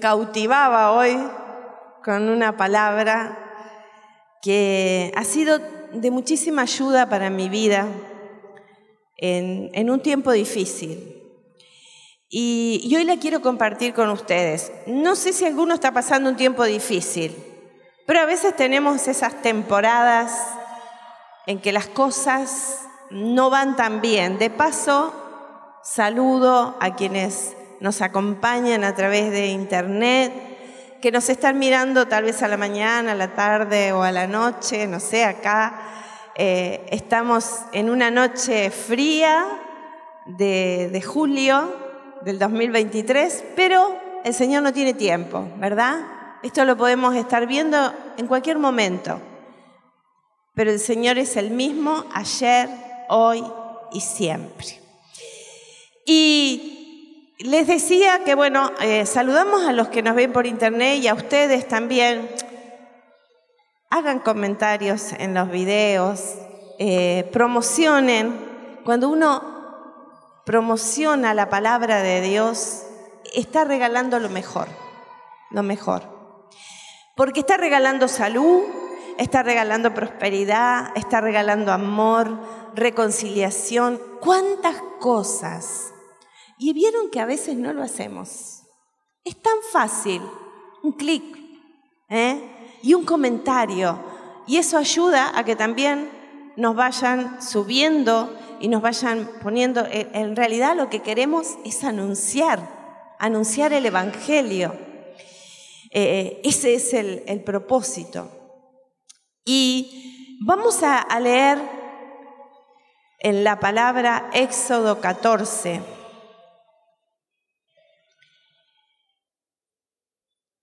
Cautivaba hoy con una palabra que ha sido de muchísima ayuda para mi vida en, en un tiempo difícil. Y, y hoy la quiero compartir con ustedes. No sé si alguno está pasando un tiempo difícil, pero a veces tenemos esas temporadas en que las cosas no van tan bien. De paso, saludo a quienes nos acompañan a través de internet, que nos están mirando tal vez a la mañana, a la tarde o a la noche, no sé, acá eh, estamos en una noche fría de, de julio del 2023, pero el Señor no tiene tiempo, ¿verdad? Esto lo podemos estar viendo en cualquier momento, pero el Señor es el mismo ayer, hoy y siempre. Y les decía que, bueno, eh, saludamos a los que nos ven por internet y a ustedes también. Hagan comentarios en los videos, eh, promocionen. Cuando uno promociona la palabra de Dios, está regalando lo mejor, lo mejor. Porque está regalando salud, está regalando prosperidad, está regalando amor, reconciliación. ¿Cuántas cosas? Y vieron que a veces no lo hacemos. Es tan fácil, un clic ¿eh? y un comentario. Y eso ayuda a que también nos vayan subiendo y nos vayan poniendo, en realidad lo que queremos es anunciar, anunciar el Evangelio. Eh, ese es el, el, propósito. Y vamos a, a leer en la palabra Éxodo 14.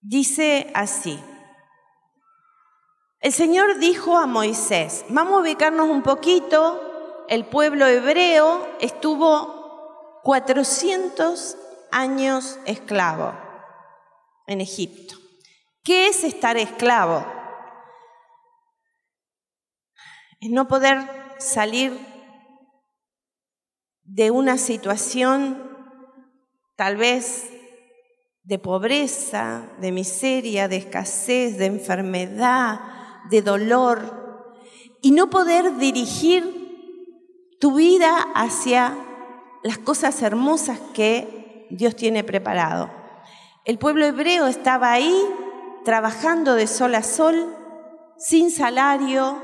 Dice así. El Señor dijo a Moisés, vamos a ubicarnos un poquito, el pueblo hebreo estuvo 400 años esclavo en Egipto. ¿Qué es estar esclavo? Es no poder salir de una situación tal vez de pobreza, de miseria, de escasez, de enfermedad, de dolor, y no poder dirigir tu vida hacia las cosas hermosas que Dios tiene preparado. El pueblo hebreo estaba ahí trabajando de sol a sol, sin salario,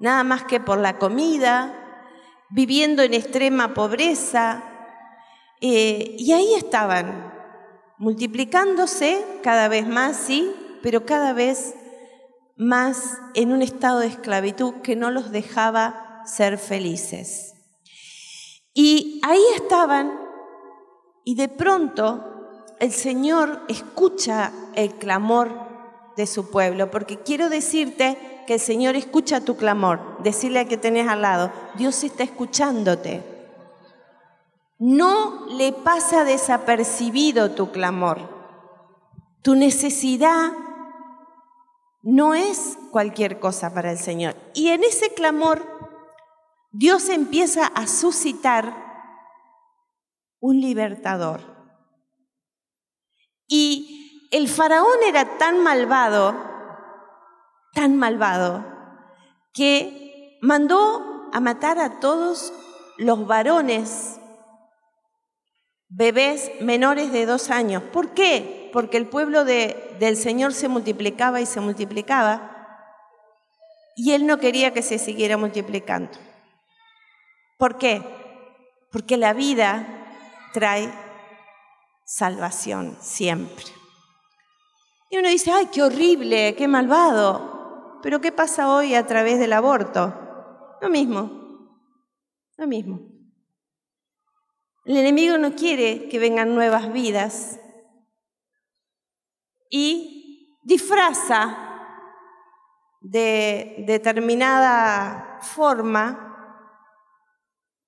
nada más que por la comida, viviendo en extrema pobreza, eh, y ahí estaban multiplicándose cada vez más, sí, pero cada vez más en un estado de esclavitud que no los dejaba ser felices. Y ahí estaban y de pronto el Señor escucha el clamor de su pueblo, porque quiero decirte que el Señor escucha tu clamor, decirle a que tenés al lado, Dios está escuchándote. No le pasa desapercibido tu clamor. Tu necesidad no es cualquier cosa para el Señor. Y en ese clamor, Dios empieza a suscitar un libertador. Y el faraón era tan malvado, tan malvado, que mandó a matar a todos los varones bebés menores de dos años. ¿Por qué? Porque el pueblo de, del Señor se multiplicaba y se multiplicaba y él no quería que se siguiera multiplicando. ¿Por qué? Porque la vida trae salvación siempre. Y uno dice, ay, qué horrible, qué malvado. Pero ¿qué pasa hoy a través del aborto? Lo mismo, lo mismo. El enemigo no quiere que vengan nuevas vidas y disfraza de determinada forma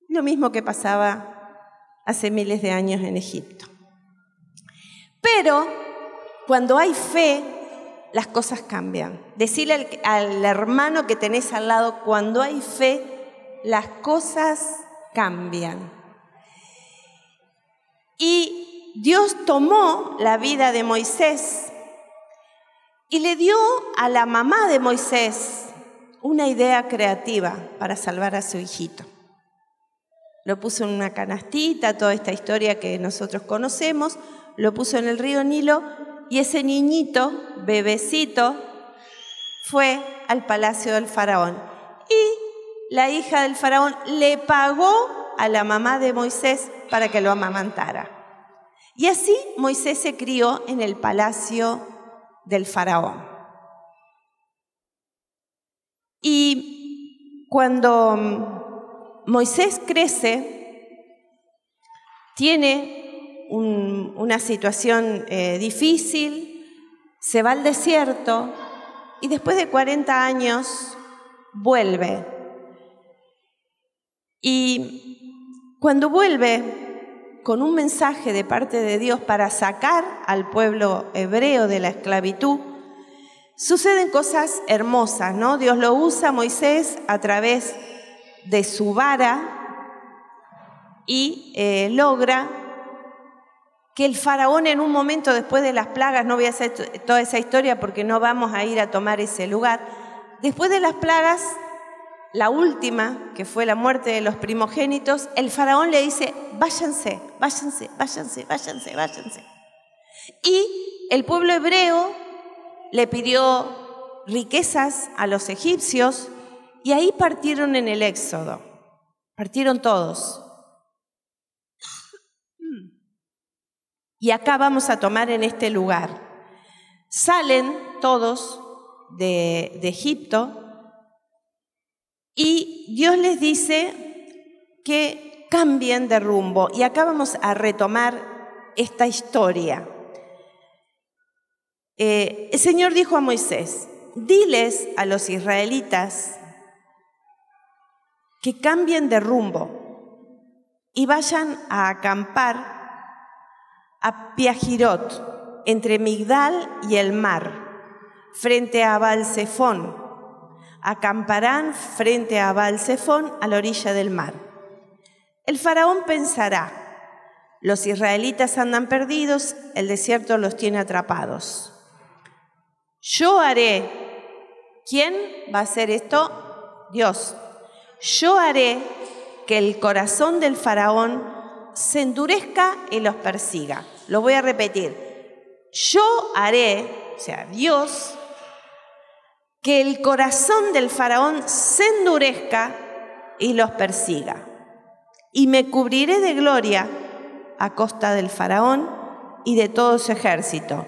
lo mismo que pasaba hace miles de años en Egipto. Pero cuando hay fe, las cosas cambian. Decirle al, hermano que tenés al lado, cuando hay fe, las cosas cambian. Y Dios tomó la vida de Moisés y le dio a la mamá de Moisés una idea creativa para salvar a su hijito. Lo puso en una canastita, toda esta historia que nosotros conocemos, lo puso en el río Nilo y ese niñito, bebecito, fue al palacio del faraón. Y la hija del faraón le pagó a la mamá de Moisés para que lo amamantara. Y así Moisés se crió en el palacio del faraón. Y cuando Moisés crece, tiene una situación eh, difícil, se va al desierto y después de 40 años vuelve. Y cuando vuelve con un mensaje de parte de Dios para sacar al pueblo hebreo de la esclavitud, suceden cosas hermosas, ¿no? Dios lo usa a Moisés a través de su vara y eh, logra que el faraón en un momento después de las plagas, no voy a hacer toda esa historia porque no vamos a ir a tomar ese lugar, después de las plagas, la última, que fue la muerte de los primogénitos, el faraón le dice, váyanse, váyanse, váyanse, váyanse, váyanse. Y el pueblo hebreo le pidió riquezas a los egipcios y ahí partieron en el éxodo. Partieron todos. Y acá vamos a tomar en este lugar. Salen todos de, de Egipto y Dios les dice que cambien de rumbo. Y acá vamos a retomar esta historia. Eh, el Señor dijo a Moisés, diles a los israelitas que cambien de rumbo y vayan a acampar a Piajirot, entre Migdal y el mar, frente a Balsefón. Acamparán frente a Balsefón a la orilla del mar. El faraón pensará, los israelitas andan perdidos, el desierto los tiene atrapados. Yo haré. ¿Quién va a hacer esto? Dios. Yo haré que el corazón del faraón se endurezca y los persiga. Lo voy a repetir. Yo haré, o sea, Dios, que el corazón del faraón se endurezca y los persiga. Y me cubriré de gloria a costa del faraón y de todo su ejército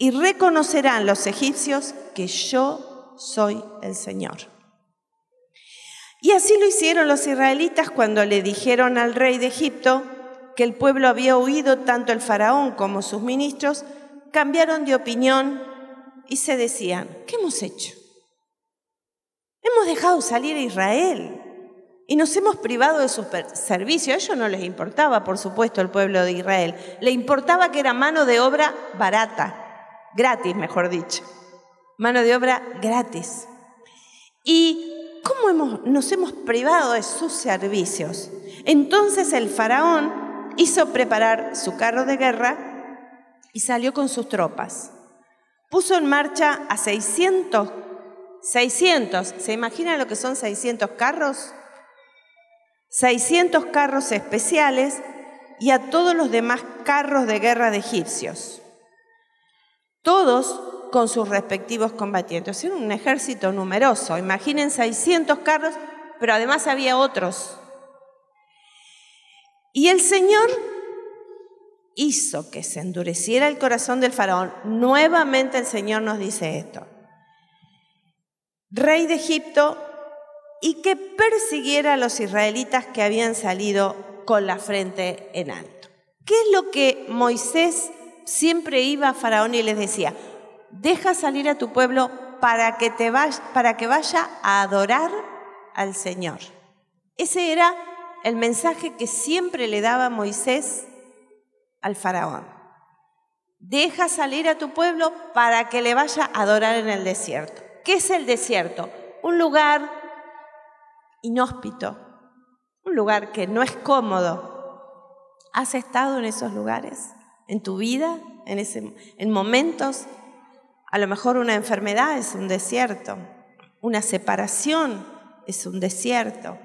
y reconocerán los egipcios que yo soy el Señor. Y así lo hicieron los israelitas cuando le dijeron al rey de Egipto que el pueblo había huido, tanto el faraón como sus ministros, cambiaron de opinión y se decían, ¿qué hemos hecho? Hemos dejado salir a Israel y nos hemos privado de su servicio. A ellos no les importaba, por supuesto, el pueblo de Israel. Le importaba que era mano de obra barata gratis, mejor dicho. Mano de obra gratis. ¿Y cómo nos hemos privado de sus servicios? Entonces el faraón hizo preparar su carro de guerra y salió con sus tropas. Puso en marcha a 600, 600, ¿se imaginan lo que son 600 carros? 600 carros especiales y a todos los demás carros de guerra de egipcios todos con sus respectivos combatientes. Era un ejército numeroso, imaginen 600 carros, pero además había otros. Y el Señor hizo que se endureciera el corazón del faraón. Nuevamente el Señor nos dice esto. Rey de Egipto, y que persiguiera a los israelitas que habían salido con la frente en alto. ¿Qué es lo que Moisés siempre iba a Faraón y les decía, deja salir a tu pueblo para que, te para que vaya a adorar al Señor. Ese era el mensaje que siempre le daba Moisés al faraón. Deja salir a tu pueblo para que le vaya a adorar en el desierto. ¿Qué es el desierto? Un lugar inhóspito, un lugar que no es cómodo. ¿Has estado en esos lugares? en tu vida, en, ese, en momentos. A lo mejor una enfermedad es un desierto, una separación es un desierto,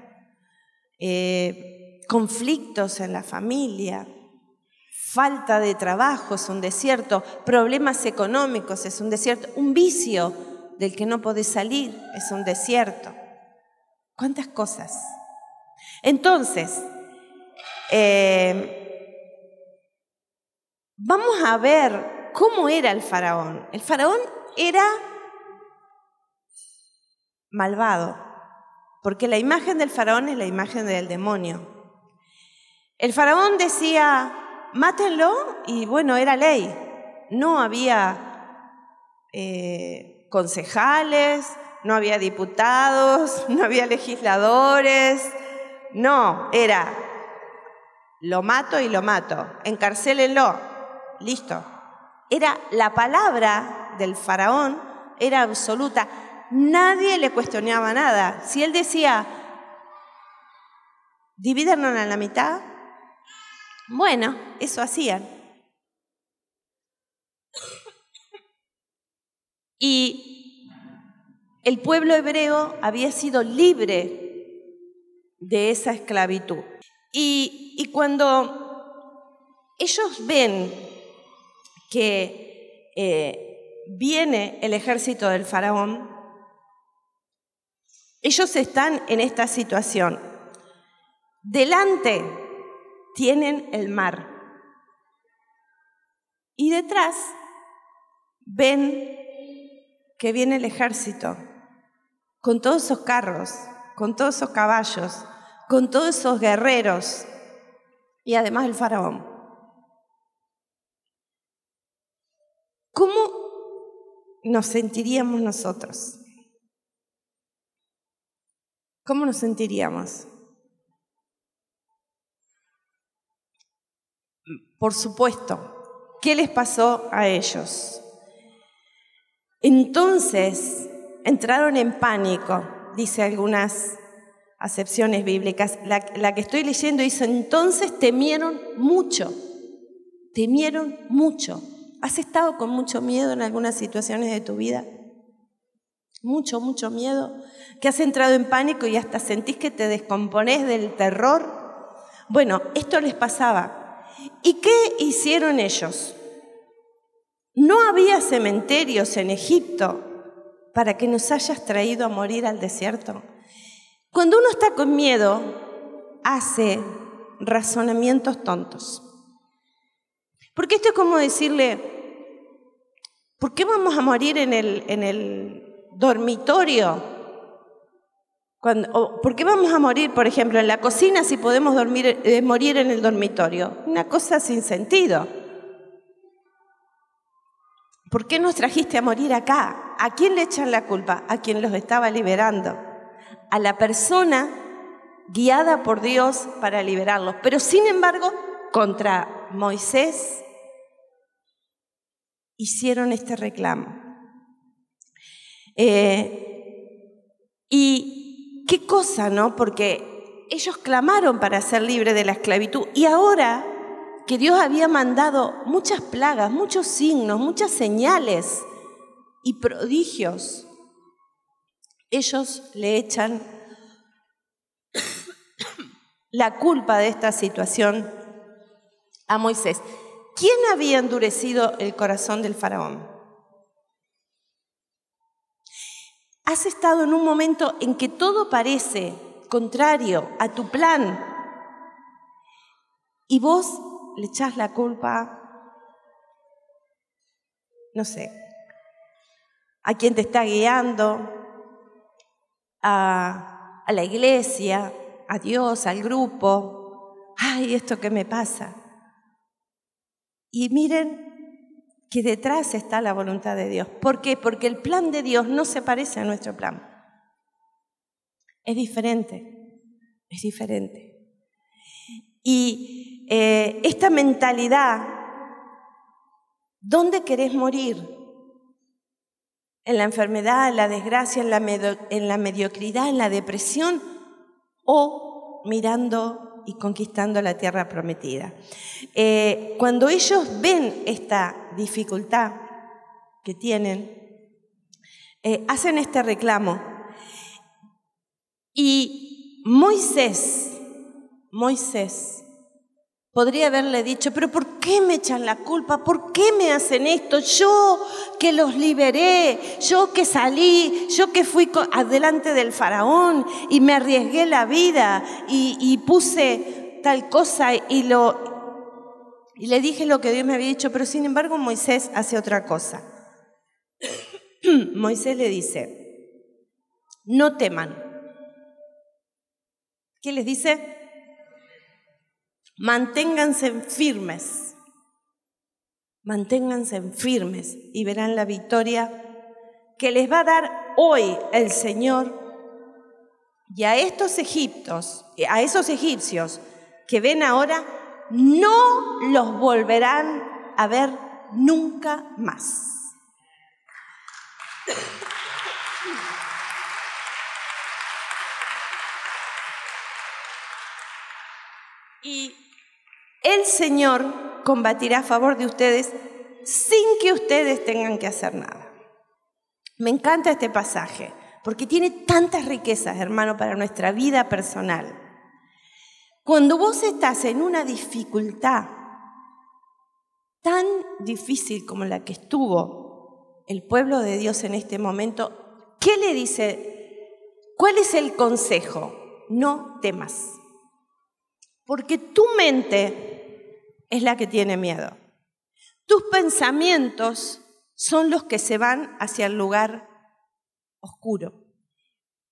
eh, conflictos en la familia, falta de trabajo es un desierto, problemas económicos es un desierto, un vicio del que no podés salir es un desierto. ¿Cuántas cosas? Entonces, eh, vamos a ver cómo era el faraón. El faraón era malvado, porque la imagen del faraón es la imagen del demonio. El faraón decía, mátenlo, y bueno, era ley. No había eh, concejales, no había diputados, no había legisladores, no, era lo mato y lo mato, encarcélenlo, listo. Era la palabra del faraón, era absoluta. Nadie le cuestionaba nada. Si él decía, divídanos a la mitad, bueno, eso hacían. Y el pueblo hebreo había sido libre de esa esclavitud. Y, cuando ellos ven que eh, viene el ejército del faraón, ellos están en esta situación. Delante tienen el mar y detrás ven que viene el ejército con todos esos carros, con todos esos caballos, con todos esos guerreros y además el faraón. ¿Cómo nos sentiríamos nosotros? ¿Cómo nos sentiríamos? Por supuesto, ¿qué les pasó a ellos? Entonces entraron en pánico, dice algunas acepciones bíblicas. La, que estoy leyendo dice, entonces temieron mucho, temieron mucho. ¿Has estado con mucho miedo en algunas situaciones de tu vida? Mucho, mucho miedo. Que has entrado en pánico y hasta sentís que te descomponés del terror. Bueno, esto les pasaba. ¿Y qué hicieron ellos? No había cementerios en Egipto para que nos hayas traído a morir al desierto. Cuando uno está con miedo, hace razonamientos tontos. Porque esto es como decirle, ¿por qué vamos a morir en el, en el dormitorio? ¿Por qué vamos a morir, por ejemplo, en la cocina si podemos dormir, eh, morir en el dormitorio? Una cosa sin sentido. ¿Por qué nos trajiste a morir acá? ¿A quién le echan la culpa? A quien los estaba liberando a la persona guiada por Dios para liberarlos. Pero sin embargo, contra Moisés hicieron este reclamo. Eh, y qué cosa, ¿no? Porque ellos clamaron para ser libres de la esclavitud y ahora que Dios había mandado muchas plagas, muchos signos, muchas señales y prodigios ellos le echan la culpa de esta situación a Moisés. ¿Quién había endurecido el corazón del faraón? Has estado en un momento en que todo parece contrario a tu plan y vos le echás la culpa, no sé, a quien te está guiando, a, la iglesia, a Dios, al grupo. Ay, esto que me pasa. Y miren que detrás está la voluntad de Dios. ¿Por qué? Porque el plan de Dios no se parece a nuestro plan. Es diferente, es diferente. Y eh, esta mentalidad, ¿dónde querés morir? en la enfermedad, en la desgracia, en la, mediocridad, en la depresión o mirando y conquistando la tierra prometida. Eh, cuando ellos ven esta dificultad que tienen, eh, hacen este reclamo. Y Moisés, Moisés, Podría haberle dicho, pero ¿por qué me echan la culpa? ¿Por qué me hacen esto? Yo que los liberé, yo que salí, yo que fui adelante del faraón y me arriesgué la vida y, puse tal cosa y, lo, y le dije lo que Dios me había dicho, pero sin embargo Moisés hace otra cosa. Moisés le dice, no teman. ¿Qué les dice? Manténganse firmes, manténganse firmes y verán la victoria que les va a dar hoy el Señor y a estos egiptos, a esos egipcios que ven ahora, no los volverán a ver nunca más. Y el Señor combatirá a favor de ustedes sin que ustedes tengan que hacer nada. Me encanta este pasaje porque tiene tantas riquezas, hermano, para nuestra vida personal. Cuando vos estás en una dificultad tan difícil como la que estuvo el pueblo de Dios en este momento, ¿qué le dice? ¿Cuál es el consejo? No temas. Porque tu mente es la que tiene miedo. Tus pensamientos son los que se van hacia el lugar oscuro.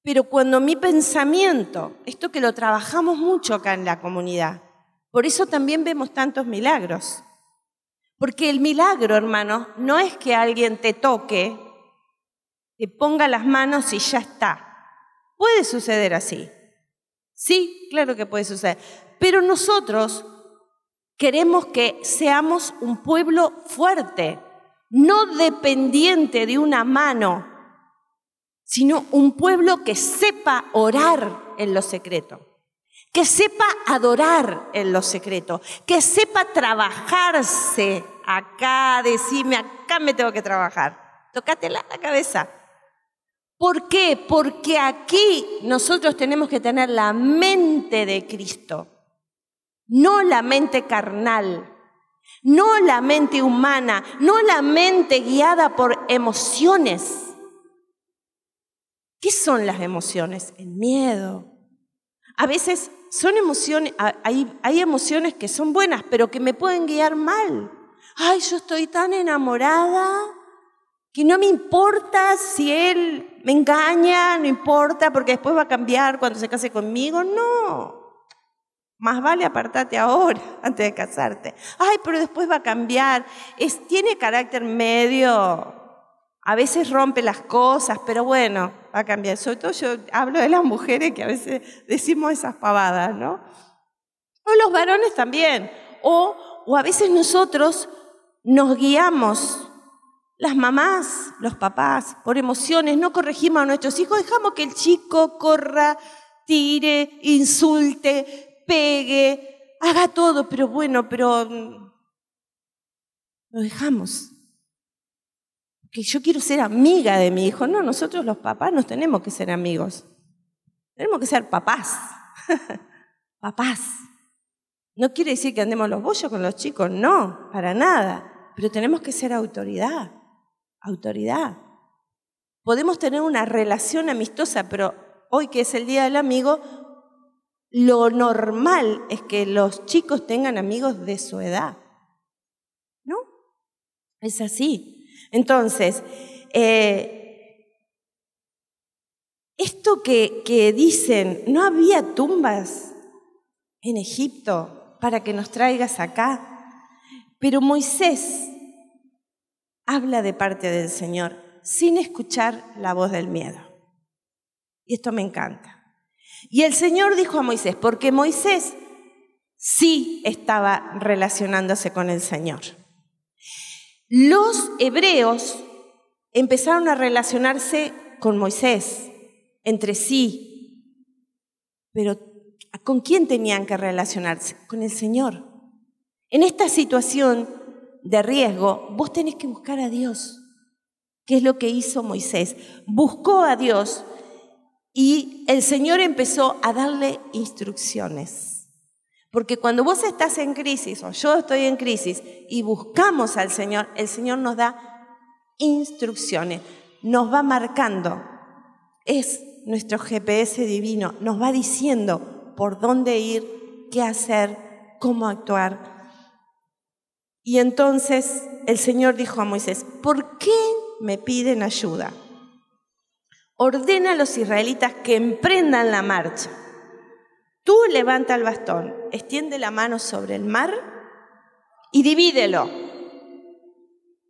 Pero cuando mi pensamiento, esto que lo trabajamos mucho acá en la comunidad, por eso también vemos tantos milagros. Porque el milagro, hermano, no es que alguien te toque, te ponga las manos y ya está. Puede suceder así. Sí, claro que puede suceder. Pero nosotros Queremos que seamos un pueblo fuerte, no dependiente de una mano, sino un pueblo que sepa orar en lo secreto, que sepa adorar en lo secreto, que sepa trabajarse acá, decirme, acá me tengo que trabajar. Tócatela la cabeza. ¿Por qué? Porque aquí nosotros tenemos que tener la mente de Cristo no la mente carnal, no la mente humana, no la mente guiada por emociones. ¿Qué son las emociones? El miedo. A veces son emociones, hay, hay emociones que son buenas, pero que me pueden guiar mal. Ay, yo estoy tan enamorada que no me importa si él me engaña, no importa porque después va a cambiar cuando se case conmigo. No. Más vale apartarte ahora antes de casarte. Ay, pero después va a cambiar. Es, tiene carácter medio. A veces rompe las cosas, pero bueno, va a cambiar. Sobre todo yo hablo de las mujeres que a veces decimos esas pavadas, ¿no? O los varones también. O, o a veces nosotros nos guiamos, las mamás, los papás, por emociones, no corregimos a nuestros hijos, dejamos que el chico corra, tire, insulte, pegue, haga todo, pero bueno, pero mm, lo dejamos. Que yo quiero ser amiga de mi hijo. No, nosotros los papás no tenemos que ser amigos. Tenemos que ser papás. papás. No quiere decir que andemos los bollos con los chicos, no, para nada. Pero tenemos que ser autoridad. Autoridad. Podemos tener una relación amistosa, pero hoy que es el Día del Amigo, lo normal es que los chicos tengan amigos de su edad. ¿No? Es así. Entonces, eh, esto que, que dicen, no había tumbas en Egipto para que nos traigas acá, pero Moisés habla de parte del Señor sin escuchar la voz del miedo. Y esto me encanta. Y el Señor dijo a Moisés, porque Moisés sí estaba relacionándose con el Señor. Los hebreos empezaron a relacionarse con Moisés entre sí, pero ¿Con quién tenían que relacionarse? Con el Señor. En esta situación de riesgo, vos tenés que buscar a Dios. ¿Qué es lo que hizo Moisés? Buscó a Dios y el Señor empezó a darle instrucciones. Porque cuando vos estás en crisis o yo estoy en crisis y buscamos al Señor, el Señor nos da instrucciones, nos va marcando. Es nuestro GPS divino, nos va diciendo por dónde ir, qué hacer, cómo actuar. Y entonces el Señor dijo a Moisés, ¿por qué me piden ayuda? Ordena a los israelitas que emprendan la marcha. Tú levanta el bastón, extiende la mano sobre el mar y divídelo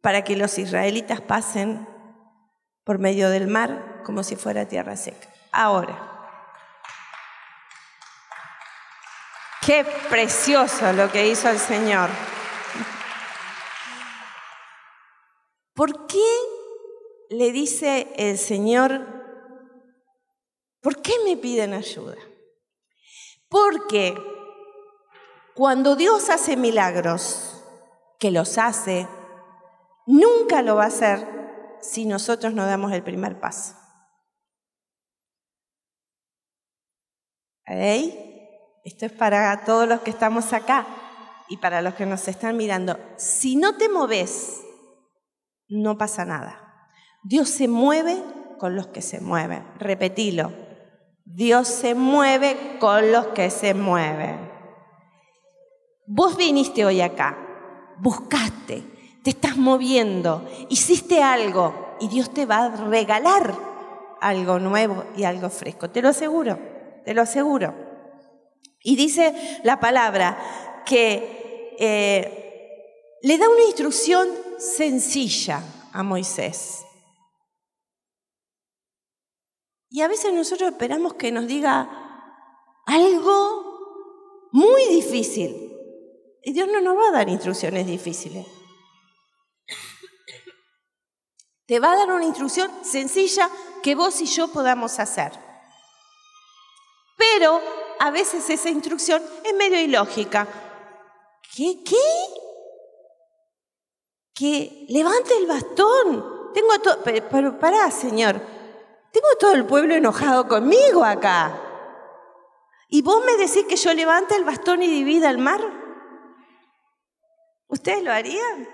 para que los israelitas pasen por medio del mar como si fuera tierra seca. Ahora, qué precioso lo que hizo el Señor. ¿Por qué le dice el Señor, ¿por qué me piden ayuda? Porque cuando Dios hace milagros, que los hace, nunca lo va a hacer si nosotros no damos el primer paso. Esto es para todos los que estamos acá y para los que nos están mirando. Si no te moves no pasa nada. Dios se mueve con los que se mueven. Repetilo. Dios se mueve con los que se mueven. Vos viniste hoy acá, buscaste, te estás moviendo, hiciste algo y Dios te va a regalar algo nuevo y algo fresco. Te lo aseguro, te lo aseguro. Y dice la palabra que eh, le da una instrucción sencilla a Moisés. Y a veces nosotros esperamos que nos diga algo muy difícil. Y Dios no nos va a dar instrucciones difíciles. Te va a dar una instrucción sencilla que vos y yo podamos hacer. Pero a veces esa instrucción es medio ilógica. ¿Qué? ¿Qué? que levante el bastón. Tengo todo, pero, pará, Señor, tengo todo el pueblo enojado conmigo acá. ¿Y vos me decís que yo levante el bastón y divida el mar? ¿Ustedes lo harían?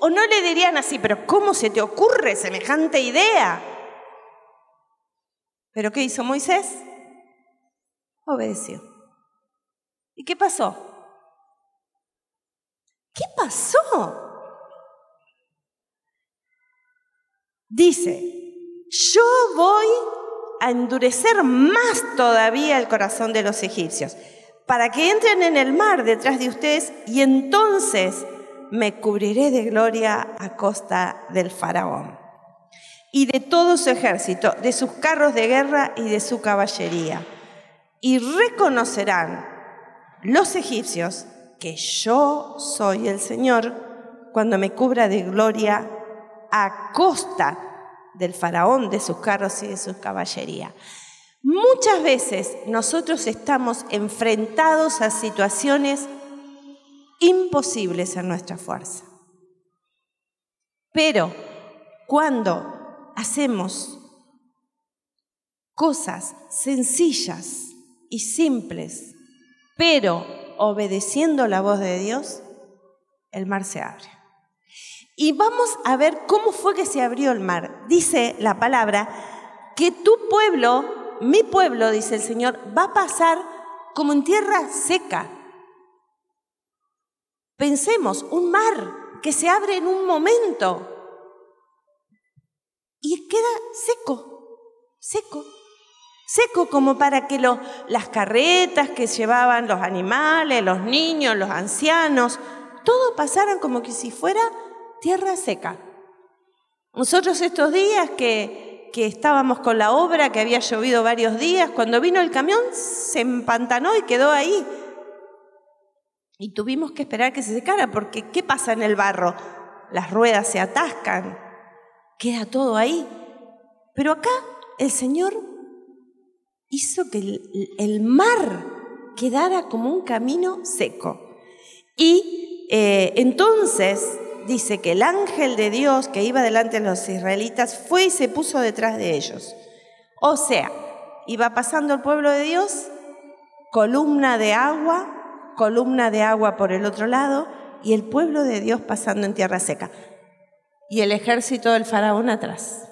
¿O no le dirían así, pero cómo se te ocurre semejante idea? ¿Pero qué hizo Moisés? Obedeció. ¿Y qué pasó? ¿Qué pasó? Dice, yo voy a endurecer más todavía el corazón de los egipcios, para que entren en el mar detrás de ustedes y entonces me cubriré de gloria a costa del faraón y de todo su ejército, de sus carros de guerra y de su caballería. Y reconocerán los egipcios que yo soy el Señor cuando me cubra de gloria a costa del faraón, de sus carros y de su caballería. Muchas veces nosotros estamos enfrentados a situaciones imposibles en nuestra fuerza. Pero cuando hacemos cosas sencillas y simples, pero obedeciendo la voz de Dios, el mar se abre. Y vamos a ver cómo fue que se abrió el mar. Dice la palabra que tu pueblo, mi pueblo, dice el Señor, va a pasar como en tierra seca. Pensemos, un mar que se abre en un momento y queda seco, seco seco como para que las carretas que llevaban los animales, los niños, los ancianos, todo pasaran como que si fuera tierra seca. Nosotros estos días que, que estábamos con la obra, que había llovido varios días, cuando vino el camión se empantanó y quedó ahí. Y tuvimos que esperar que se secara, porque ¿qué pasa en el barro? Las ruedas se atascan, queda todo ahí. Pero acá el Señor hizo que el, mar quedara como un camino seco. Y eh, entonces dice que el ángel de Dios que iba delante de los israelitas fue y se puso detrás de ellos. O sea, iba pasando el pueblo de Dios, columna de agua, columna de agua por el otro lado, y el pueblo de Dios pasando en tierra seca. Y el ejército del faraón atrás.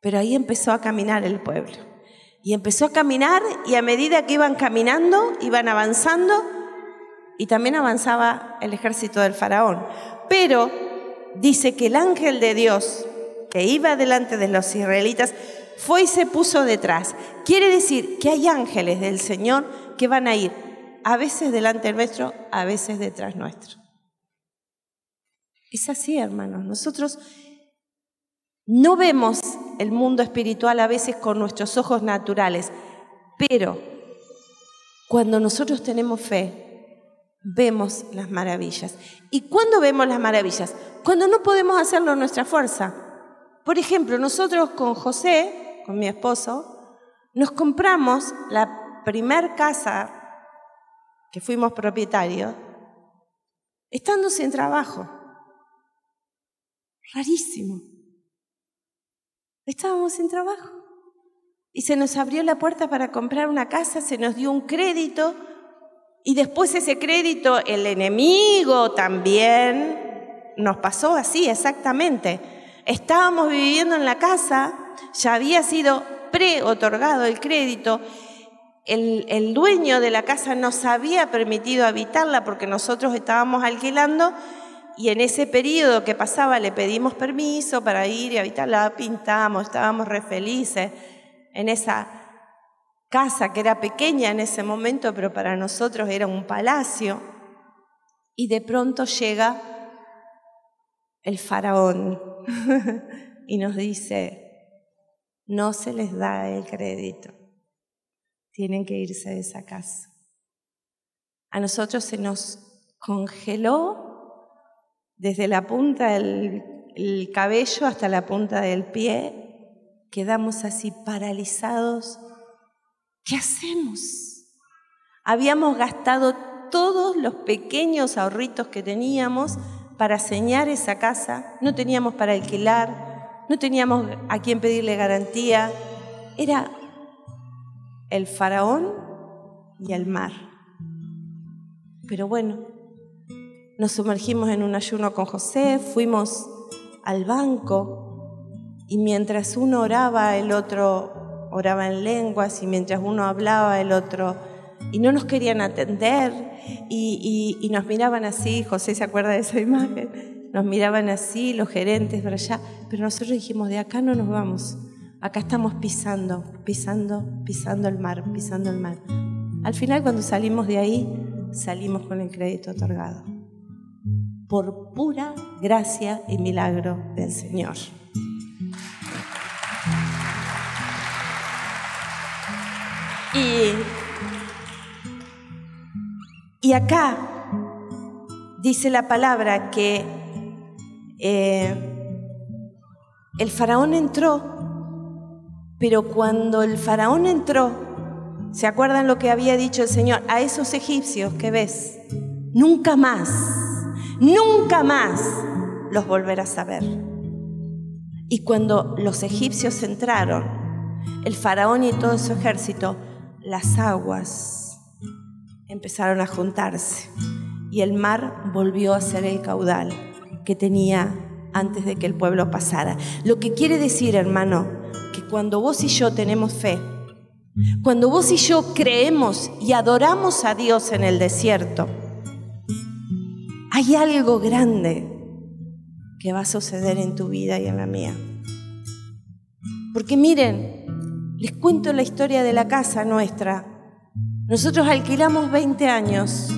Pero ahí empezó a caminar el pueblo. Y empezó a caminar y a medida que iban caminando, iban avanzando y también avanzaba el ejército del faraón. Pero dice que el ángel de Dios que iba delante de los israelitas fue y se puso detrás. Quiere decir que hay ángeles del Señor que van a ir a veces delante nuestro, a veces detrás nuestro. Es así, hermanos. Nosotros no vemos el mundo espiritual a veces con nuestros ojos naturales, pero cuando nosotros tenemos fe, vemos las maravillas. ¿Y cuándo vemos las maravillas? Cuando no podemos hacerlo en nuestra fuerza. Por ejemplo, nosotros con José, con mi esposo, nos compramos la primer casa que fuimos propietarios, estando sin trabajo. Rarísimo. Estábamos sin trabajo. Y se nos abrió la puerta para comprar una casa, se nos dio un crédito y después ese crédito el enemigo también nos pasó así exactamente. Estábamos viviendo en la casa, ya había sido pre-otorgado el crédito, el, el, dueño de la casa nos había permitido habitarla porque nosotros estábamos alquilando y en ese periodo que pasaba le pedimos permiso para ir y habitarla, pintamos, estábamos re felices en esa casa que era pequeña en ese momento, pero para nosotros era un palacio. Y de pronto llega el faraón y nos dice, no se les da el crédito, tienen que irse de esa casa. A nosotros se nos congeló desde la punta del cabello hasta la punta del pie, quedamos así paralizados. ¿Qué hacemos? Habíamos gastado todos los pequeños ahorritos que teníamos para señar esa casa, no teníamos para alquilar, no teníamos a quién pedirle garantía. Era el faraón y el mar. Pero bueno, nos sumergimos en un ayuno con José, fuimos al banco y mientras uno oraba, el otro oraba en lenguas y mientras uno hablaba, el otro... Y no nos querían atender y, nos miraban así, José se acuerda de esa imagen, nos miraban así los gerentes para allá, pero nosotros dijimos, de acá no nos vamos, acá estamos pisando, pisando, pisando el mar, pisando el mar. Al final cuando salimos de ahí, salimos con el crédito otorgado por pura gracia y milagro del Señor. Y, acá dice la palabra que eh, el faraón entró, pero cuando el faraón entró, ¿se acuerdan lo que había dicho el Señor? A esos egipcios que ves, nunca más nunca más los volverás a ver. Y cuando los egipcios entraron, el faraón y todo su ejército, las aguas empezaron a juntarse y el mar volvió a ser el caudal que tenía antes de que el pueblo pasara. Lo que quiere decir, hermano, que cuando vos y yo tenemos fe, cuando vos y yo creemos y adoramos a Dios en el desierto, hay algo grande que va a suceder en tu vida y en la mía. Porque miren, les cuento la historia de la casa nuestra. Nosotros alquilamos 20 años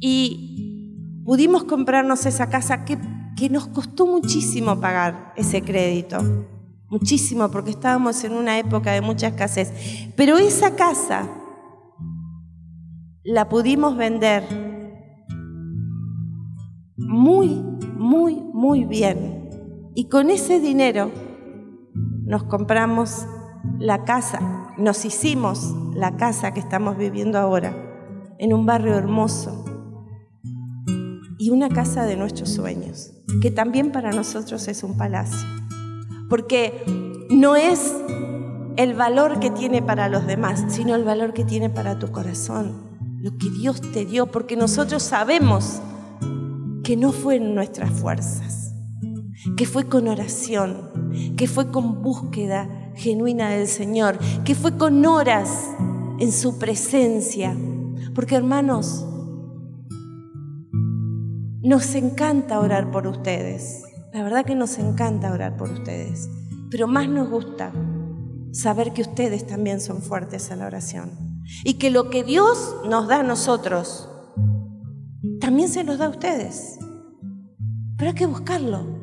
y pudimos comprarnos esa casa que, que nos costó muchísimo pagar ese crédito. Muchísimo, porque estábamos en una época de mucha escasez. Pero esa casa la pudimos vender muy, muy, muy bien. Y con ese dinero nos compramos la casa, nos hicimos la casa que estamos viviendo ahora, en un barrio hermoso y una casa de nuestros sueños, que también para nosotros es un palacio, porque no es el valor que tiene para los demás, sino el valor que tiene para tu corazón, lo que Dios te dio, porque nosotros sabemos que no fue en nuestras fuerzas, que fue con oración, que fue con búsqueda genuina del Señor, que fue con horas en su presencia. Porque hermanos, nos encanta orar por ustedes. La verdad que nos encanta orar por ustedes. Pero más nos gusta saber que ustedes también son fuertes en la oración. Y que lo que Dios nos da a nosotros, también se los da a ustedes. Pero hay que buscarlo.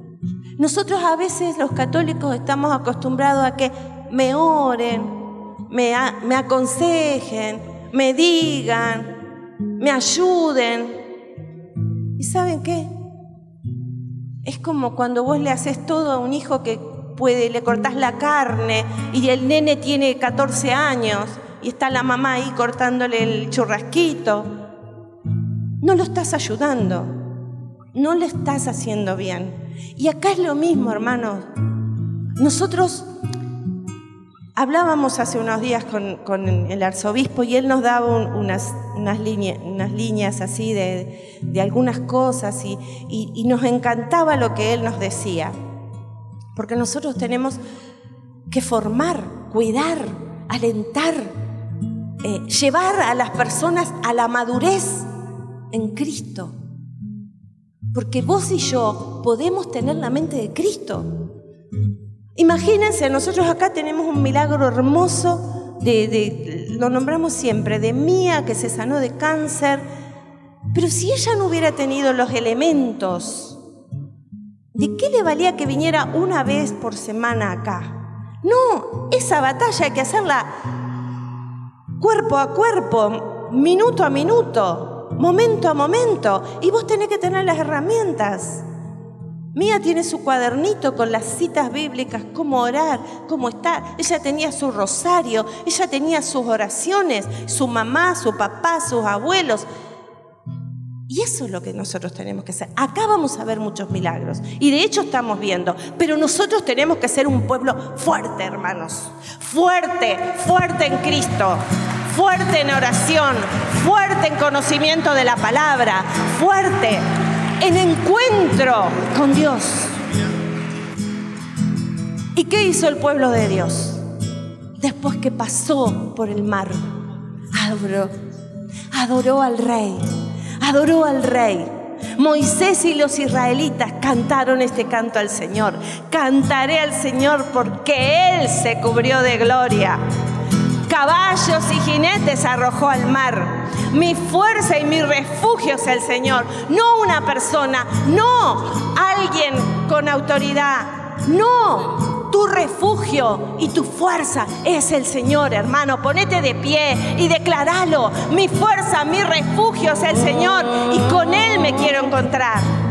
Nosotros a veces los católicos estamos acostumbrados a que me oren, me, aconsejen, me digan, me ayuden. ¿Y saben qué? Es como cuando vos le haces todo a un hijo que puede, le cortás la carne y el nene tiene 14 años y está la mamá ahí cortándole el churrasquito. No lo estás ayudando, no le estás haciendo bien. Y acá es lo mismo, hermanos. Nosotros hablábamos hace unos días con, el arzobispo y él nos daba unas, unas, líneas así de, algunas cosas y nos encantaba lo que él nos decía. Porque nosotros tenemos que formar, cuidar, alentar, eh, llevar a las personas a la madurez en Cristo. Porque vos y yo podemos tener la mente de Cristo. Imagínense, nosotros acá tenemos un milagro hermoso, de, lo nombramos siempre, de Mía que se sanó de cáncer. Pero si ella no hubiera tenido los elementos ¿De qué le valía que viniera una vez por semana acá? No, esa batalla hay que hacerla cuerpo a cuerpo, minuto a minuto, momento a momento. Y vos tenés que tener las herramientas. Mía tiene su cuadernito con las citas bíblicas, cómo orar, cómo estar. Ella tenía su rosario, ella tenía sus oraciones, su mamá, su papá, sus abuelos. Y eso es lo que nosotros tenemos que hacer. Acá vamos a ver muchos milagros. Y de hecho estamos viendo. Pero nosotros tenemos que ser un pueblo fuerte, hermanos. Fuerte, fuerte en Cristo. Fuerte en oración. Fuerte en conocimiento de la palabra. Fuerte en encuentro con Dios. ¿Y qué hizo el pueblo de Dios? Después que pasó por el mar, adoró, adoró al rey adoró al rey. Moisés y los israelitas cantaron este canto al Señor. Cantaré al Señor porque Él se cubrió de gloria. Caballos y jinetes arrojó al mar. Mi fuerza y mi refugio es el Señor. No una persona, no alguien con autoridad. No, tu refugio y tu fuerza es el Señor, hermano. Ponete de pie y declaralo. Mi fuerza, mi refugio es el Señor y con Él me quiero encontrar.